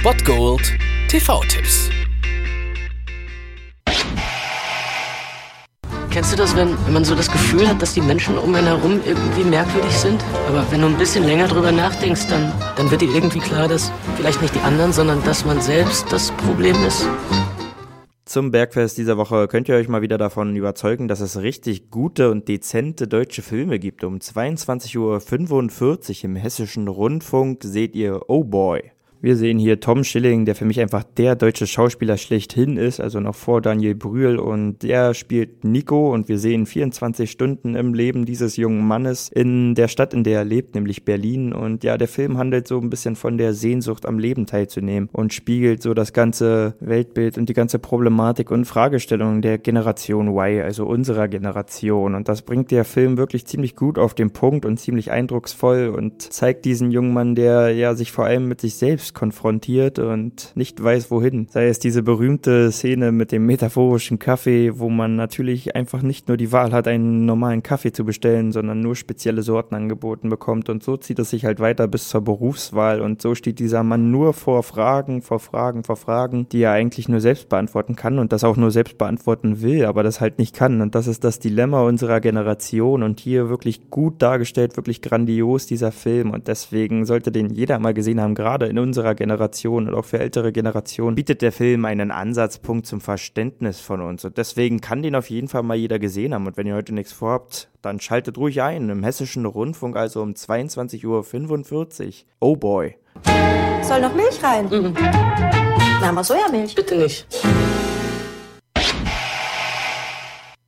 Spot Gold TV-Tipps. Kennst du das, wenn, wenn man so das Gefühl hat, dass die Menschen um einen herum irgendwie merkwürdig sind? Aber wenn du ein bisschen länger drüber nachdenkst, dann, dann wird dir irgendwie klar, dass vielleicht nicht die anderen, sondern dass man selbst das Problem ist. Zum Bergfest dieser Woche könnt ihr euch mal wieder davon überzeugen, dass es richtig gute und dezente deutsche Filme gibt. Um 22.45 Uhr im Hessischen Rundfunk seht ihr Oh Boy. Wir sehen hier Tom Schilling, der für mich einfach der deutsche Schauspieler schlechthin ist, also noch vor Daniel Brühl. Und der spielt Nico. Und wir sehen 24 Stunden im Leben dieses jungen Mannes in der Stadt, in der er lebt, nämlich Berlin. Und ja, der Film handelt so ein bisschen von der Sehnsucht am Leben teilzunehmen und spiegelt so das ganze Weltbild und die ganze Problematik und Fragestellung der Generation Y, also unserer Generation. Und das bringt der Film wirklich ziemlich gut auf den Punkt und ziemlich eindrucksvoll und zeigt diesen jungen Mann, der ja sich vor allem mit sich selbst konfrontiert und nicht weiß wohin. Sei es diese berühmte Szene mit dem metaphorischen Kaffee, wo man natürlich einfach nicht nur die Wahl hat, einen normalen Kaffee zu bestellen, sondern nur spezielle Sorten angeboten bekommt. Und so zieht es sich halt weiter bis zur Berufswahl. Und so steht dieser Mann nur vor Fragen, vor Fragen, vor Fragen, die er eigentlich nur selbst beantworten kann und das auch nur selbst beantworten will, aber das halt nicht kann. Und das ist das Dilemma unserer Generation und hier wirklich gut dargestellt, wirklich grandios dieser Film. Und deswegen sollte den jeder mal gesehen haben, gerade in unserer unserer Generation und auch für ältere Generationen bietet der Film einen Ansatzpunkt zum Verständnis von uns. Und deswegen kann den auf jeden Fall mal jeder gesehen haben. Und wenn ihr heute nichts vorhabt, dann schaltet ruhig ein. Im Hessischen Rundfunk also um 22.45 Uhr. Oh boy. Soll noch Milch rein? Mhm. Na, aber Sojamilch. Bitte nicht.